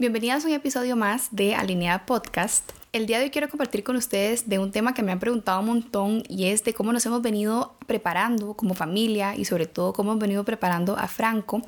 Bienvenidas a un episodio más de Alineada Podcast. El día de hoy quiero compartir con ustedes de un tema que me han preguntado un montón y es de cómo nos hemos venido preparando como familia y sobre todo cómo hemos venido preparando a Franco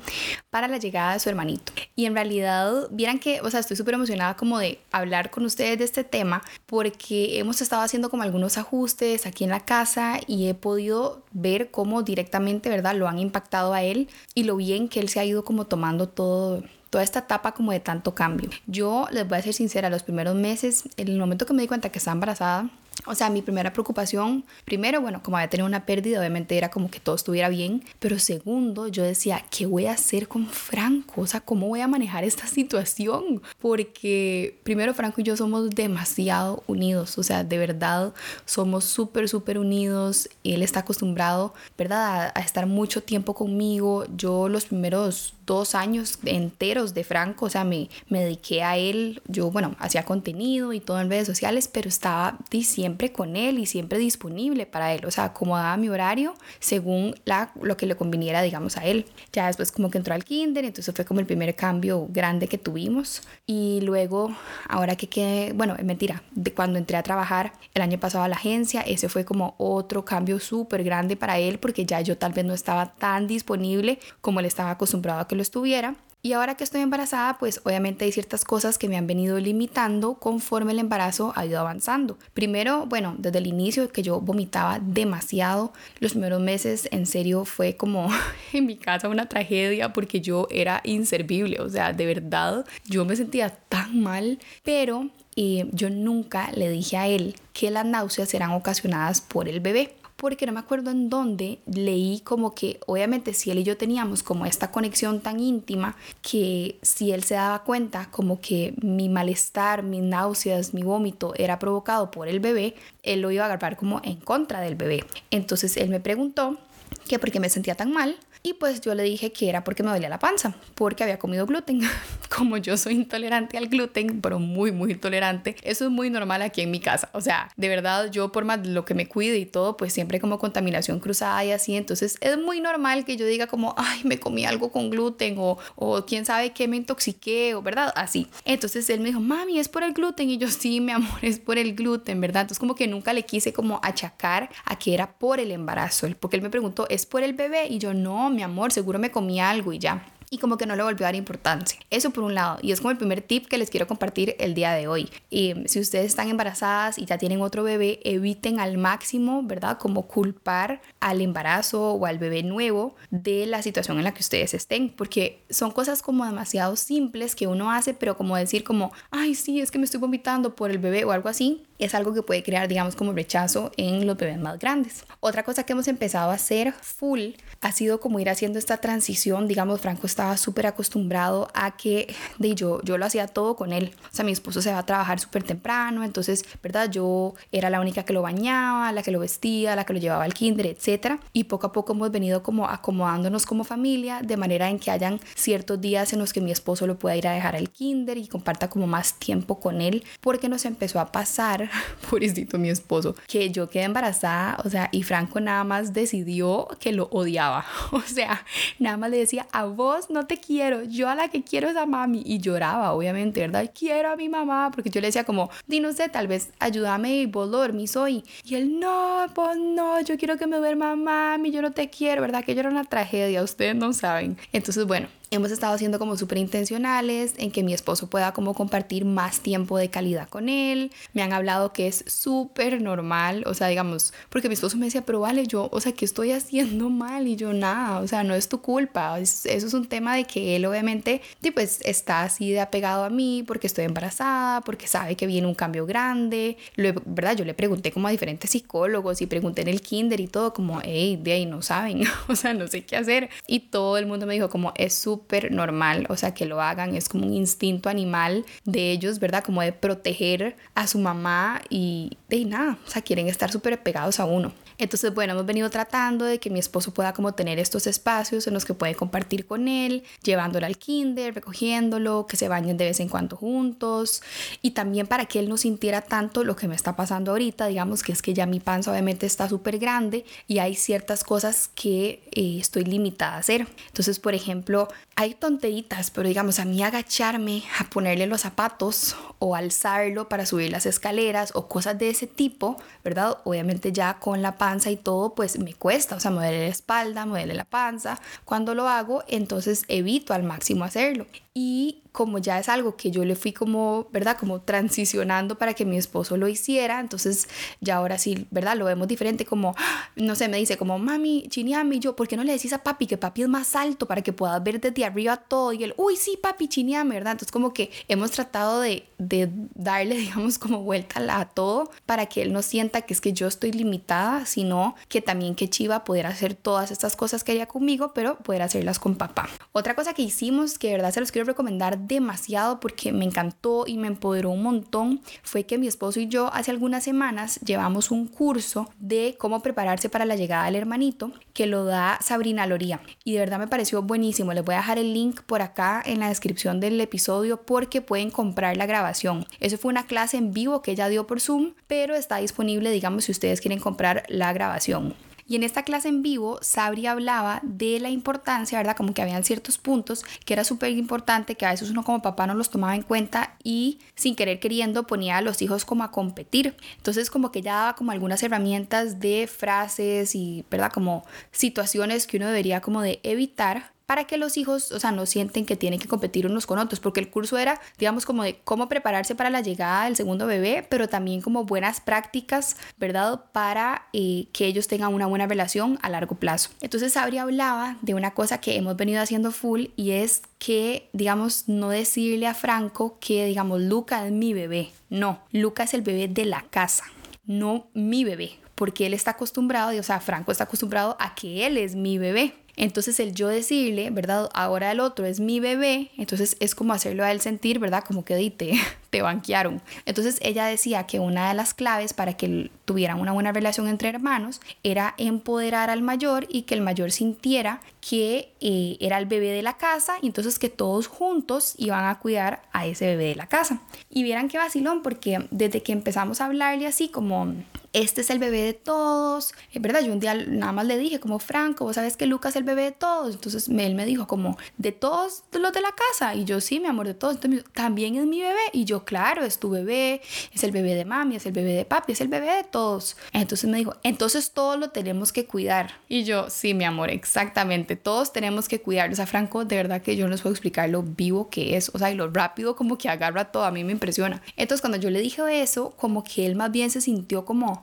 para la llegada de su hermanito. Y en realidad, vieran que, o sea, estoy súper emocionada como de hablar con ustedes de este tema porque hemos estado haciendo como algunos ajustes aquí en la casa y he podido ver cómo directamente, ¿verdad?, lo han impactado a él y lo bien que él se ha ido como tomando todo toda esta etapa como de tanto cambio. Yo les voy a ser sincera, los primeros meses, en el momento que me di cuenta que estaba embarazada, o sea, mi primera preocupación, primero, bueno, como había tenido una pérdida, obviamente era como que todo estuviera bien, pero segundo, yo decía, ¿qué voy a hacer con Franco? O sea, ¿cómo voy a manejar esta situación? Porque primero Franco y yo somos demasiado unidos, o sea, de verdad somos súper, súper unidos. Él está acostumbrado, ¿verdad?, a, a estar mucho tiempo conmigo. Yo los primeros dos años enteros de Franco, o sea, me, me dediqué a él, yo, bueno, hacía contenido y todo en redes sociales, pero estaba diciendo siempre con él y siempre disponible para él, o sea, acomodaba mi horario según lo que le conviniera, digamos, a él. Ya después como que entró al kinder, entonces fue como el primer cambio grande que tuvimos. Y luego, ahora que quedé, bueno, es mentira, de cuando entré a trabajar el año pasado a la agencia, ese fue como otro cambio súper grande para él porque ya yo tal vez no estaba tan disponible como él estaba acostumbrado a que lo estuviera. Y ahora que estoy embarazada, pues obviamente hay ciertas cosas que me han venido limitando conforme el embarazo ha ido avanzando. Primero, bueno, desde el inicio que yo vomitaba demasiado, los primeros meses en serio fue como en mi casa una tragedia porque yo era inservible, o sea, de verdad yo me sentía tan mal, pero eh, yo nunca le dije a él que las náuseas eran ocasionadas por el bebé porque no me acuerdo en dónde leí como que obviamente si él y yo teníamos como esta conexión tan íntima que si él se daba cuenta como que mi malestar, mis náuseas, mi vómito era provocado por el bebé, él lo iba a agarrar como en contra del bebé. Entonces él me preguntó que por qué me sentía tan mal y pues yo le dije que era porque me dolía la panza, porque había comido gluten. Como yo soy intolerante al gluten, pero muy, muy intolerante, eso es muy normal aquí en mi casa. O sea, de verdad, yo por más lo que me cuide y todo, pues siempre como contaminación cruzada y así. Entonces es muy normal que yo diga como, ay, me comí algo con gluten o, o quién sabe qué me intoxiqué o verdad, así. Entonces él me dijo, mami, es por el gluten. Y yo, sí, mi amor, es por el gluten, ¿verdad? Entonces como que nunca le quise como achacar a que era por el embarazo, porque él me preguntó, ¿es por el bebé? Y yo, no, mi amor, seguro me comí algo y ya y como que no le volvió a dar importancia. Eso por un lado. Y es como el primer tip que les quiero compartir el día de hoy. Y si ustedes están embarazadas y ya tienen otro bebé, eviten al máximo, ¿verdad? Como culpar al embarazo o al bebé nuevo de la situación en la que ustedes estén. Porque son cosas como demasiado simples que uno hace, pero como decir como, ay, sí, es que me estoy vomitando por el bebé o algo así, es algo que puede crear, digamos, como rechazo en los bebés más grandes. Otra cosa que hemos empezado a hacer full ha sido como ir haciendo esta transición, digamos, Franco estaba súper acostumbrado a que de yo, yo lo hacía todo con él. O sea, mi esposo se va a trabajar súper temprano, entonces, ¿verdad? Yo era la única que lo bañaba, la que lo vestía, la que lo llevaba al kinder, etc. Y poco a poco hemos venido como acomodándonos como familia de manera en que hayan ciertos días en los que mi esposo lo pueda ir a dejar al kinder y comparta como más tiempo con él, porque nos empezó a pasar, pobrecito mi esposo, que yo quedé embarazada, o sea, y Franco nada más decidió que lo odiaba. O sea, nada más le decía, a vos no te quiero, yo a la que quiero es a mami. Y lloraba, obviamente, ¿verdad? Quiero a mi mamá, porque yo le decía como, no sé, tal vez ayúdame y vos dormís hoy. Y él, no, pues no, yo quiero que me duerma mami, yo no te quiero, ¿verdad? Que yo era una tragedia, ustedes no saben. Entonces, bueno, hemos estado siendo como súper intencionales en que mi esposo pueda como compartir más tiempo de calidad con él. Me han hablado que es súper normal, o sea, digamos, porque mi esposo me decía, pero vale, yo, o sea, ¿qué estoy haciendo mal? Y yo, nada, o sea, no es tu culpa. eso es un tema de que él obviamente, pues, está así de apegado a mí porque estoy embarazada, porque sabe que viene un cambio grande. Luego, ¿verdad? Yo le pregunté como a diferentes psicólogos y pregunté en el kinder y todo, como, hey, de ahí no saben, o sea, no sé qué hacer. Y todo el mundo me dijo como, es súper normal, o sea, que lo hagan, es como un instinto animal de ellos, ¿verdad? Como de proteger a su mamá y de nada, o sea, quieren estar súper pegados a uno. Entonces, bueno, hemos venido tratando de que mi esposo pueda como tener estos espacios en los que puede compartir con él, llevándolo al kinder, recogiéndolo, que se bañen de vez en cuando juntos y también para que él no sintiera tanto lo que me está pasando ahorita, digamos que es que ya mi panza obviamente está súper grande y hay ciertas cosas que eh, estoy limitada a hacer. Entonces, por ejemplo, hay tonteritas, pero digamos a mí agacharme a ponerle los zapatos o alzarlo para subir las escaleras o cosas de ese tipo, ¿verdad? Obviamente ya con la y todo, pues me cuesta, o sea, moverle la espalda, moverle la panza. Cuando lo hago, entonces evito al máximo hacerlo. Y como ya es algo que yo le fui como, ¿verdad? Como transicionando para que mi esposo lo hiciera, entonces ya ahora sí, ¿verdad? Lo vemos diferente como, no sé, me dice como, mami, chineame, yo, ¿por qué no le decís a papi que papi es más alto para que puedas ver desde arriba todo? Y él, uy, sí, papi, chineame, ¿verdad? Entonces como que hemos tratado de, de darle, digamos, como vuelta a todo para que él no sienta que es que yo estoy limitada, sino que también que Chiva poder hacer todas estas cosas que haya conmigo, pero poder hacerlas con papá. Otra cosa que hicimos, que de verdad se los quiero recomendar demasiado porque me encantó y me empoderó un montón fue que mi esposo y yo hace algunas semanas llevamos un curso de cómo prepararse para la llegada del hermanito que lo da Sabrina Loría y de verdad me pareció buenísimo. Les voy a dejar el link por acá en la descripción del episodio porque pueden comprar la grabación. Eso fue una clase en vivo que ella dio por Zoom, pero está disponible, digamos, si ustedes quieren comprar la grabación. Y en esta clase en vivo, Sabri hablaba de la importancia, ¿verdad? Como que habían ciertos puntos que era súper importante, que a veces uno como papá no los tomaba en cuenta y sin querer queriendo ponía a los hijos como a competir. Entonces como que ya daba como algunas herramientas de frases y, ¿verdad? Como situaciones que uno debería como de evitar para que los hijos, o sea, no sienten que tienen que competir unos con otros, porque el curso era, digamos, como de cómo prepararse para la llegada del segundo bebé, pero también como buenas prácticas, ¿verdad? Para eh, que ellos tengan una buena relación a largo plazo. Entonces, Sabri hablaba de una cosa que hemos venido haciendo full y es que, digamos, no decirle a Franco que, digamos, Luca es mi bebé. No, Luca es el bebé de la casa, no mi bebé, porque él está acostumbrado, o sea, Franco está acostumbrado a que él es mi bebé. Entonces el yo decirle, ¿verdad? Ahora el otro es mi bebé, entonces es como hacerlo a él sentir, ¿verdad? Como que te, te banquearon. Entonces ella decía que una de las claves para que tuvieran una buena relación entre hermanos era empoderar al mayor y que el mayor sintiera que eh, era el bebé de la casa y entonces que todos juntos iban a cuidar a ese bebé de la casa. Y vieran qué vacilón porque desde que empezamos a hablarle así como este es el bebé de todos, es verdad, yo un día nada más le dije como Franco, vos sabes que Lucas es el bebé de todos, entonces él me dijo como de todos los de la casa y yo sí, mi amor, de todos, entonces también es mi bebé y yo claro, es tu bebé, es el bebé de mami, es el bebé de papi, es el bebé de todos. Entonces me dijo, entonces todos lo tenemos que cuidar y yo sí, mi amor, exactamente, todos tenemos que cuidar, o sea, Franco, de verdad que yo no les puedo explicar lo vivo que es, o sea, y lo rápido como que agarra todo, a mí me impresiona. Entonces cuando yo le dije eso, como que él más bien se sintió como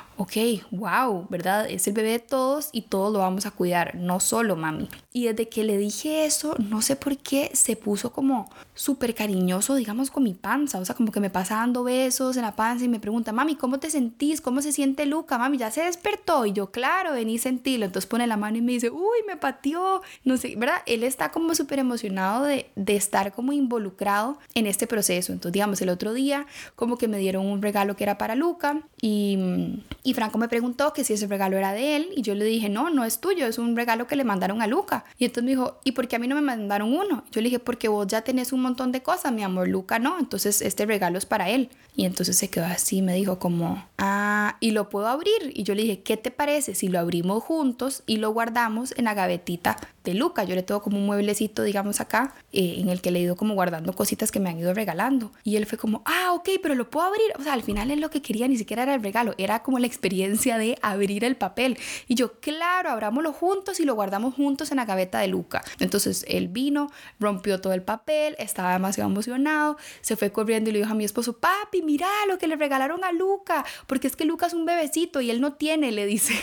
ok, wow, ¿verdad? Es el bebé de todos y todos lo vamos a cuidar, no solo mami. Y desde que le dije eso, no sé por qué se puso como súper cariñoso, digamos, con mi panza. O sea, como que me pasa dando besos en la panza y me pregunta, mami, ¿cómo te sentís? ¿Cómo se siente Luca? Mami, ya se despertó. Y yo, claro, vení, sentirlo. Entonces pone la mano y me dice, uy, me pateó. No sé, ¿verdad? Él está como súper emocionado de, de estar como involucrado en este proceso. Entonces, digamos, el otro día, como que me dieron un regalo que era para Luca y y Franco me preguntó que si ese regalo era de él y yo le dije, no, no es tuyo, es un regalo que le mandaron a Luca. Y entonces me dijo, ¿y por qué a mí no me mandaron uno? Yo le dije, porque vos ya tenés un montón de cosas, mi amor, Luca no, entonces este regalo es para él. Y entonces se quedó así, me dijo como, ah, y lo puedo abrir. Y yo le dije, ¿qué te parece si lo abrimos juntos y lo guardamos en la gavetita de Luca? Yo le tengo como un mueblecito, digamos acá, eh, en el que le he ido como guardando cositas que me han ido regalando. Y él fue como, ah, ok, pero lo puedo abrir. O sea, al final es lo que quería, ni siquiera era el regalo, era como la experiencia de abrir el papel. Y yo, claro, abrámoslo juntos y lo guardamos juntos en la gaveta de Luca. Entonces él vino, rompió todo el papel, estaba demasiado emocionado, se fue corriendo y le dijo a mi esposo, papi, mira lo que le regalaron a Luca, porque es que Luca es un bebecito y él no tiene, le dice.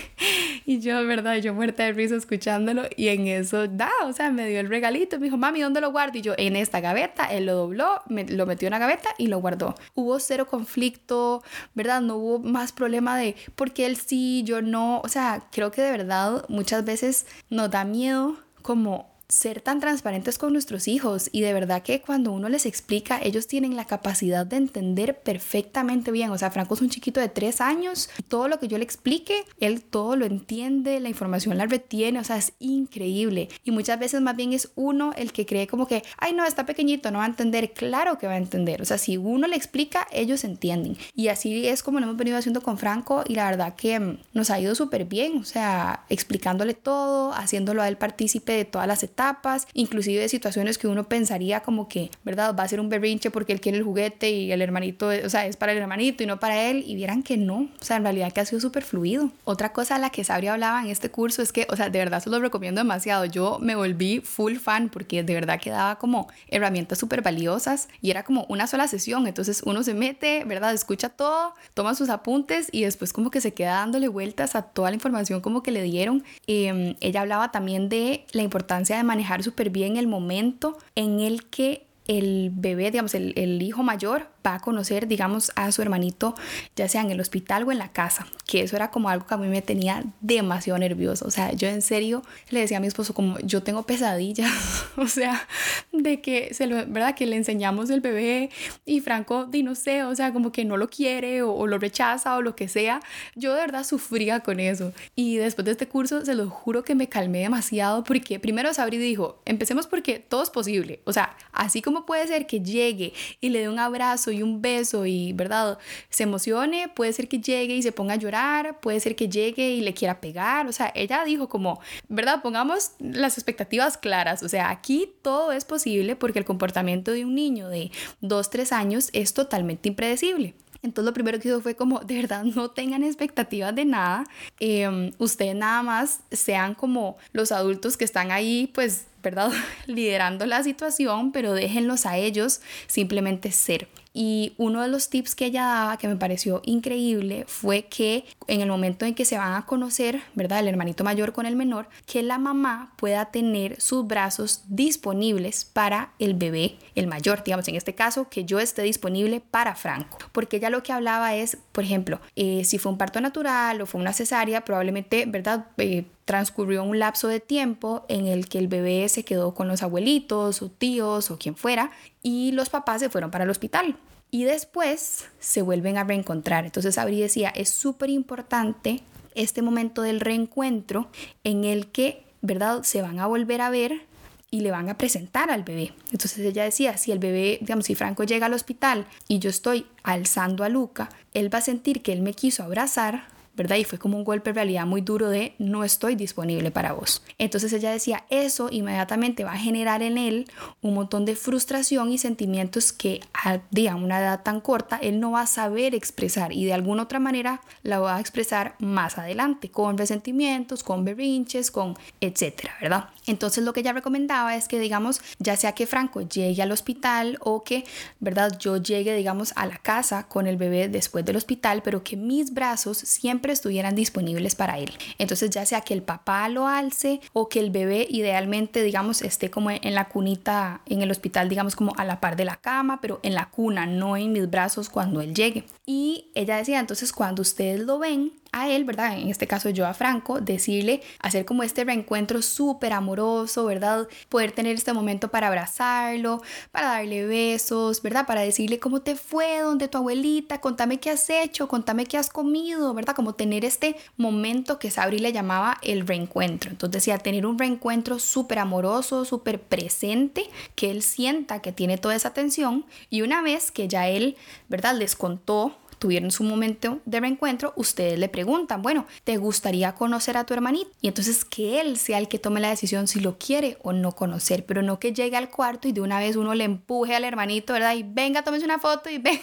Y yo, verdad, yo muerta de risa escuchándolo y en eso, da, o sea, me dio el regalito, me dijo, mami, ¿dónde lo guardo? Y yo, en esta gaveta, él lo dobló, lo metió en la gaveta y lo guardó. Hubo cero conflicto, ¿verdad? No hubo más problema de por qué él sí, yo no. O sea, creo que de verdad muchas veces nos da miedo como ser tan transparentes con nuestros hijos y de verdad que cuando uno les explica, ellos tienen la capacidad de entender perfectamente bien. O sea, Franco es un chiquito de tres años, todo lo que yo le explique, él todo lo entiende, la información la retiene, o sea, es increíble. Y muchas veces más bien es uno el que cree como que, ay no, está pequeñito, no va a entender. Claro que va a entender. O sea, si uno le explica, ellos entienden. Y así es como lo hemos venido haciendo con Franco y la verdad que mm, nos ha ido súper bien. O sea, explicándole todo, haciéndolo a él partícipe de todas las etapas, inclusive de situaciones que uno pensaría como que, ¿verdad? Va a ser un berrinche porque él quiere el juguete y el hermanito, o sea, es para el hermanito y no para él, y vieran que no, o sea, en realidad que ha sido súper fluido. Otra cosa a la que Sabri hablaba en este curso es que, o sea, de verdad se lo recomiendo demasiado, yo me volví full fan porque de verdad que daba como herramientas súper valiosas y era como una sola sesión, entonces uno se mete, ¿verdad? Escucha todo, toma sus apuntes y después como que se queda dándole vueltas a toda la información como que le dieron. Em, ella hablaba también de la importancia de manejar súper bien el momento en el que el bebé, digamos, el, el, hijo mayor va a conocer, digamos, a su hermanito, ya sea en el hospital o en la casa, que eso era como algo que a mí me tenía demasiado nervioso. O sea, yo en serio le decía a mi esposo como, yo tengo pesadillas, o sea, de que, se lo, ¿verdad? Que le enseñamos el bebé y Franco, di no sé, o sea, como que no lo quiere o, o lo rechaza o lo que sea. Yo de verdad sufría con eso. Y después de este curso, se lo juro que me calmé demasiado porque primero Sabri dijo, empecemos porque todo es posible. O sea, así como puede ser que llegue y le dé un abrazo y un beso y, ¿verdad? Se emocione, puede ser que llegue y se ponga a llorar, puede ser que llegue y le quiera pegar, o sea, ella dijo como, ¿verdad? Pongamos las expectativas claras, o sea, aquí todo es posible porque el comportamiento de un niño de 2, 3 años es totalmente impredecible. Entonces lo primero que hizo fue como, de verdad, no tengan expectativas de nada. Eh, ustedes nada más sean como los adultos que están ahí, pues, ¿verdad? Liderando la situación, pero déjenlos a ellos simplemente ser. Y uno de los tips que ella daba que me pareció increíble fue que en el momento en que se van a conocer, ¿verdad? El hermanito mayor con el menor, que la mamá pueda tener sus brazos disponibles para el bebé, el mayor, digamos, en este caso, que yo esté disponible para Franco. Porque ella lo que hablaba es, por ejemplo, eh, si fue un parto natural o fue una cesárea, probablemente, ¿verdad? Eh, transcurrió un lapso de tiempo en el que el bebé se quedó con los abuelitos o tíos o quien fuera y los papás se fueron para el hospital. Y después se vuelven a reencontrar. Entonces Abri decía, es súper importante este momento del reencuentro en el que, ¿verdad? Se van a volver a ver y le van a presentar al bebé. Entonces ella decía, si el bebé, digamos, si Franco llega al hospital y yo estoy alzando a Luca, él va a sentir que él me quiso abrazar, ¿verdad? Y fue como un golpe de realidad muy duro de no estoy disponible para vos. Entonces ella decía, eso inmediatamente va a generar en él un montón de frustración y sentimientos que a digamos, una edad tan corta él no va a saber expresar y de alguna otra manera la va a expresar más adelante, con resentimientos, con berrinches, con etcétera, ¿verdad? Entonces lo que ella recomendaba es que, digamos, ya sea que Franco llegue al hospital o que, ¿verdad? Yo llegue, digamos, a la casa con el bebé después del hospital, pero que mis brazos siempre estuvieran disponibles para él. Entonces ya sea que el papá lo alce o que el bebé idealmente, digamos, esté como en la cunita en el hospital, digamos como a la par de la cama, pero en la cuna, no en mis brazos cuando él llegue. Y ella decía, entonces cuando ustedes lo ven, a él, ¿verdad? En este caso yo a Franco, decirle, hacer como este reencuentro súper amoroso, ¿verdad? Poder tener este momento para abrazarlo, para darle besos, ¿verdad? Para decirle cómo te fue, donde tu abuelita, contame qué has hecho, contame qué has comido, ¿verdad? Como tener este momento que Sabri le llamaba el reencuentro. Entonces decía, tener un reencuentro súper amoroso, súper presente, que él sienta que tiene toda esa atención y una vez que ya él, ¿verdad? Les contó tuvieron su momento de reencuentro, ustedes le preguntan, bueno, ¿te gustaría conocer a tu hermanito? Y entonces que él sea el que tome la decisión si lo quiere o no conocer, pero no que llegue al cuarto y de una vez uno le empuje al hermanito, ¿verdad? Y venga, tómese una foto y venga.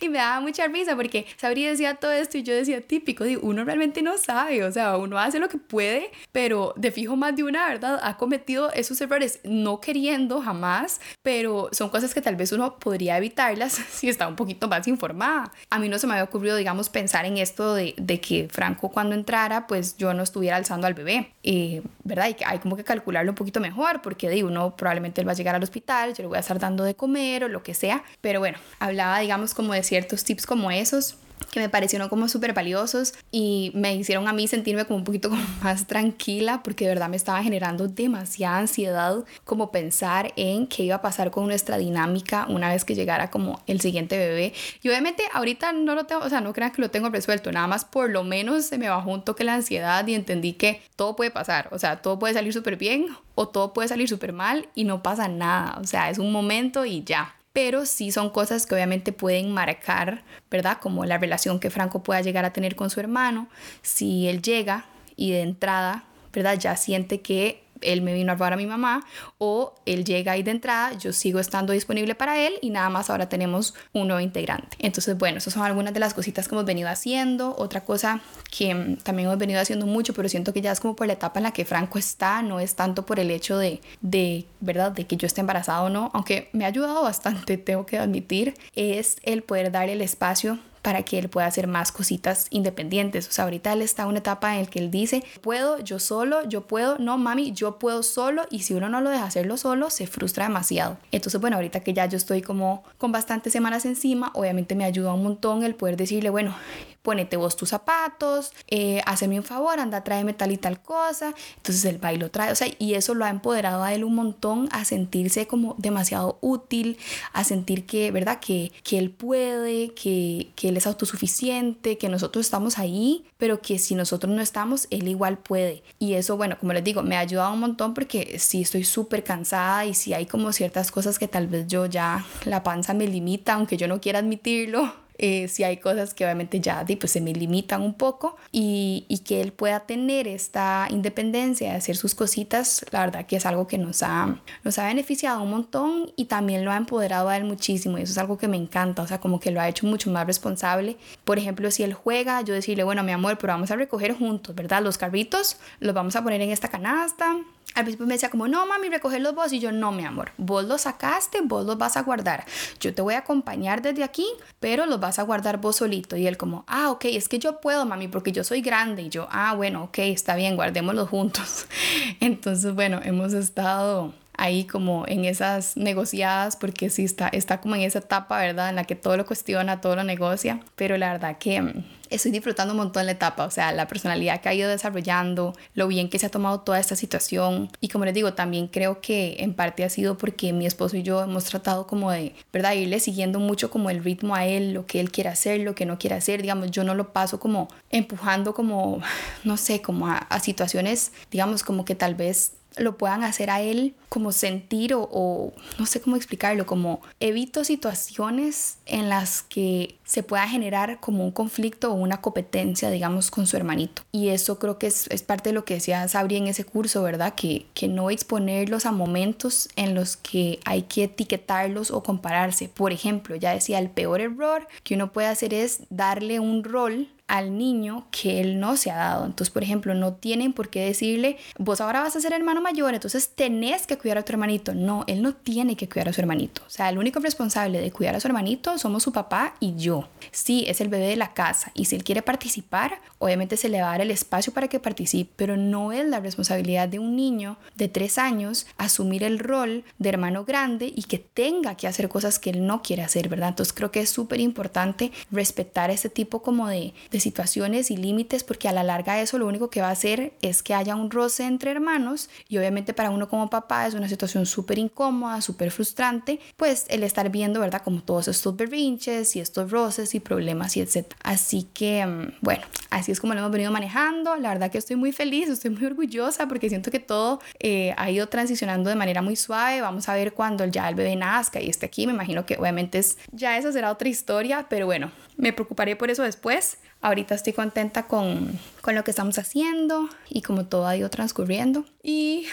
y me daba mucha risa porque Sabri decía todo esto y yo decía típico, digo, uno realmente no sabe, o sea, uno hace lo que puede, pero de fijo más de una, ¿verdad? Ha cometido esos errores no queriendo jamás, pero son cosas que tal vez uno podría evitarlas si está un poquito más informada a mí no se me había ocurrido, digamos, pensar en esto de, que Franco cuando entrara, pues yo no estuviera alzando al bebé, eh, ¿verdad? Y hay como que calcularlo un poquito mejor, porque digo, uno probablemente él va a llegar al hospital, yo le voy a estar dando de comer o lo que sea, pero bueno, hablaba, digamos, como de ciertos tips como esos que me parecieron como súper valiosos y me hicieron a mí sentirme como un poquito más tranquila porque de verdad me estaba generando demasiada ansiedad como pensar en qué iba a pasar con nuestra dinámica una vez que llegara como el siguiente bebé. Y obviamente ahorita no lo tengo, o sea, no crean que lo tengo resuelto, nada más por lo menos se me bajó un toque la ansiedad y entendí que todo puede pasar, o sea, todo puede salir súper bien o todo puede salir súper mal y no pasa nada, o sea, es un momento y ya pero sí son cosas que obviamente pueden marcar, ¿verdad? Como la relación que Franco pueda llegar a tener con su hermano, si él llega y de entrada, ¿verdad? Ya siente que él me vino a robar a mi mamá o él llega ahí de entrada, yo sigo estando disponible para él y nada más ahora tenemos un nuevo integrante. Entonces, bueno, esas son algunas de las cositas que hemos venido haciendo. Otra cosa que mm, también hemos venido haciendo mucho, pero siento que ya es como por la etapa en la que Franco está, no es tanto por el hecho de, de ¿verdad?, de que yo esté embarazada o no, aunque me ha ayudado bastante, tengo que admitir, es el poder dar el espacio para que él pueda hacer más cositas independientes. O sea, ahorita él está en una etapa en la que él dice, puedo, yo solo, yo puedo, no mami, yo puedo solo y si uno no lo deja hacerlo solo, se frustra demasiado. Entonces, bueno, ahorita que ya yo estoy como con bastantes semanas encima, obviamente me ayuda un montón el poder decirle, bueno, ponete vos tus zapatos, eh, hazme un favor, anda, tráeme tal y tal cosa. Entonces el baile lo trae, o sea, y eso lo ha empoderado a él un montón a sentirse como demasiado útil, a sentir que, ¿verdad? Que, que él puede, que, que él es autosuficiente, que nosotros estamos ahí, pero que si nosotros no estamos, él igual puede. Y eso, bueno, como les digo, me ha ayudado un montón porque sí estoy súper cansada y sí hay como ciertas cosas que tal vez yo ya, la panza me limita, aunque yo no quiera admitirlo eh, si hay cosas que obviamente ya pues, se me limitan un poco y, y, que él pueda tener esta independencia de hacer sus cositas, la verdad que es algo que nos ha, nos ha beneficiado un montón y también lo ha empoderado a él muchísimo y eso es algo que me encanta, o sea, como que lo ha hecho mucho más responsable. Por ejemplo, si él juega, yo decirle, bueno, mi amor, pero vamos a recoger juntos, ¿verdad? Los carritos los vamos a poner en esta canasta, al principio me decía como, no mami, los vos. Y yo, no, mi amor, vos los sacaste, vos los vas a guardar. Yo te voy a acompañar desde aquí, pero los vas a guardar vos solito. Y él como, ah, ok, es que yo puedo, mami, porque yo soy grande. Y yo, ah, bueno, ok, está bien, guardémoslos juntos. Entonces, bueno, hemos estado ahí como en esas negociadas porque sí está, está como en esa etapa, ¿verdad? En la que todo lo cuestiona, todo lo negocia, pero la verdad que mm, estoy disfrutando un montón la etapa, o sea, la personalidad que ha ido desarrollando, lo bien que se ha tomado toda esta situación y como les digo, también creo que en parte ha sido porque mi esposo y yo hemos tratado como de, ¿verdad? Irle siguiendo mucho como el ritmo a él, lo que él quiere hacer, lo que no quiere hacer, digamos, yo no lo paso como empujando como, no sé, como a, a situaciones, digamos, como que tal vez lo puedan hacer a él como sentir o, no sé cómo explicarlo, como evito situaciones en las que se pueda generar como un conflicto o una competencia, digamos, con su hermanito. Y eso creo que es, parte de lo que decía Sabri en ese curso, ¿verdad? Que, que no exponerlos a momentos en los que hay que etiquetarlos o compararse. Por ejemplo, ya decía, el peor error que uno puede hacer es darle un rol al niño que él no se ha dado. Entonces, por ejemplo, no tienen por qué decirle, vos ahora vas a ser hermano mayor, entonces tenés que cuidar a tu hermanito. No, él no tiene que cuidar a su hermanito. O sea, el único responsable de cuidar a su hermanito somos su papá y yo. Sí, es el bebé de la casa y si él quiere participar, obviamente se le va a dar el espacio para que participe, pero no es la responsabilidad de un niño de tres años asumir el rol de hermano grande y que tenga que hacer cosas que él no quiere hacer, ¿verdad? Entonces creo que es súper importante respetar ese tipo como de de situaciones y límites porque a la larga eso lo único que va a hacer es que haya un roce entre hermanos y obviamente para uno como papá es una situación súper incómoda, súper frustrante, pues el estar viendo, ¿verdad? Como todos estos berrinches y estos roces y problemas y etcétera. Así que, mm, bueno, así es como lo hemos venido manejando. La verdad que estoy muy feliz, estoy muy orgullosa porque siento que todo eh, ha ido transicionando de manera muy suave. Vamos a ver cuando ya el bebé nazca y esté aquí. Me imagino que obviamente es, ya eso será otra historia, pero bueno, me preocuparé por eso después. Ahorita estoy contenta con, con, lo que estamos haciendo y como todo ha ido transcurriendo. Y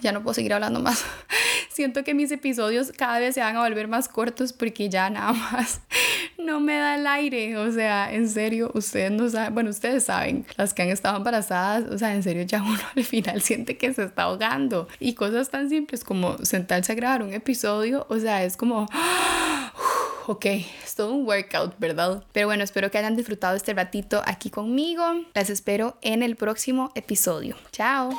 ya no puedo seguir hablando más. Siento que mis episodios cada vez se van a volver más cortos porque ya nada más no me da el aire. O sea, en serio, ustedes no saben, bueno, ustedes saben, las que han estado embarazadas, o sea, en serio ya uno al final siente que se está ahogando. Y cosas tan simples como sentarse a grabar un episodio, o sea, es como ok, es todo un workout, ¿verdad? Pero bueno, espero que hayan disfrutado este ratito aquí conmigo. Las espero en el próximo episodio. Chao.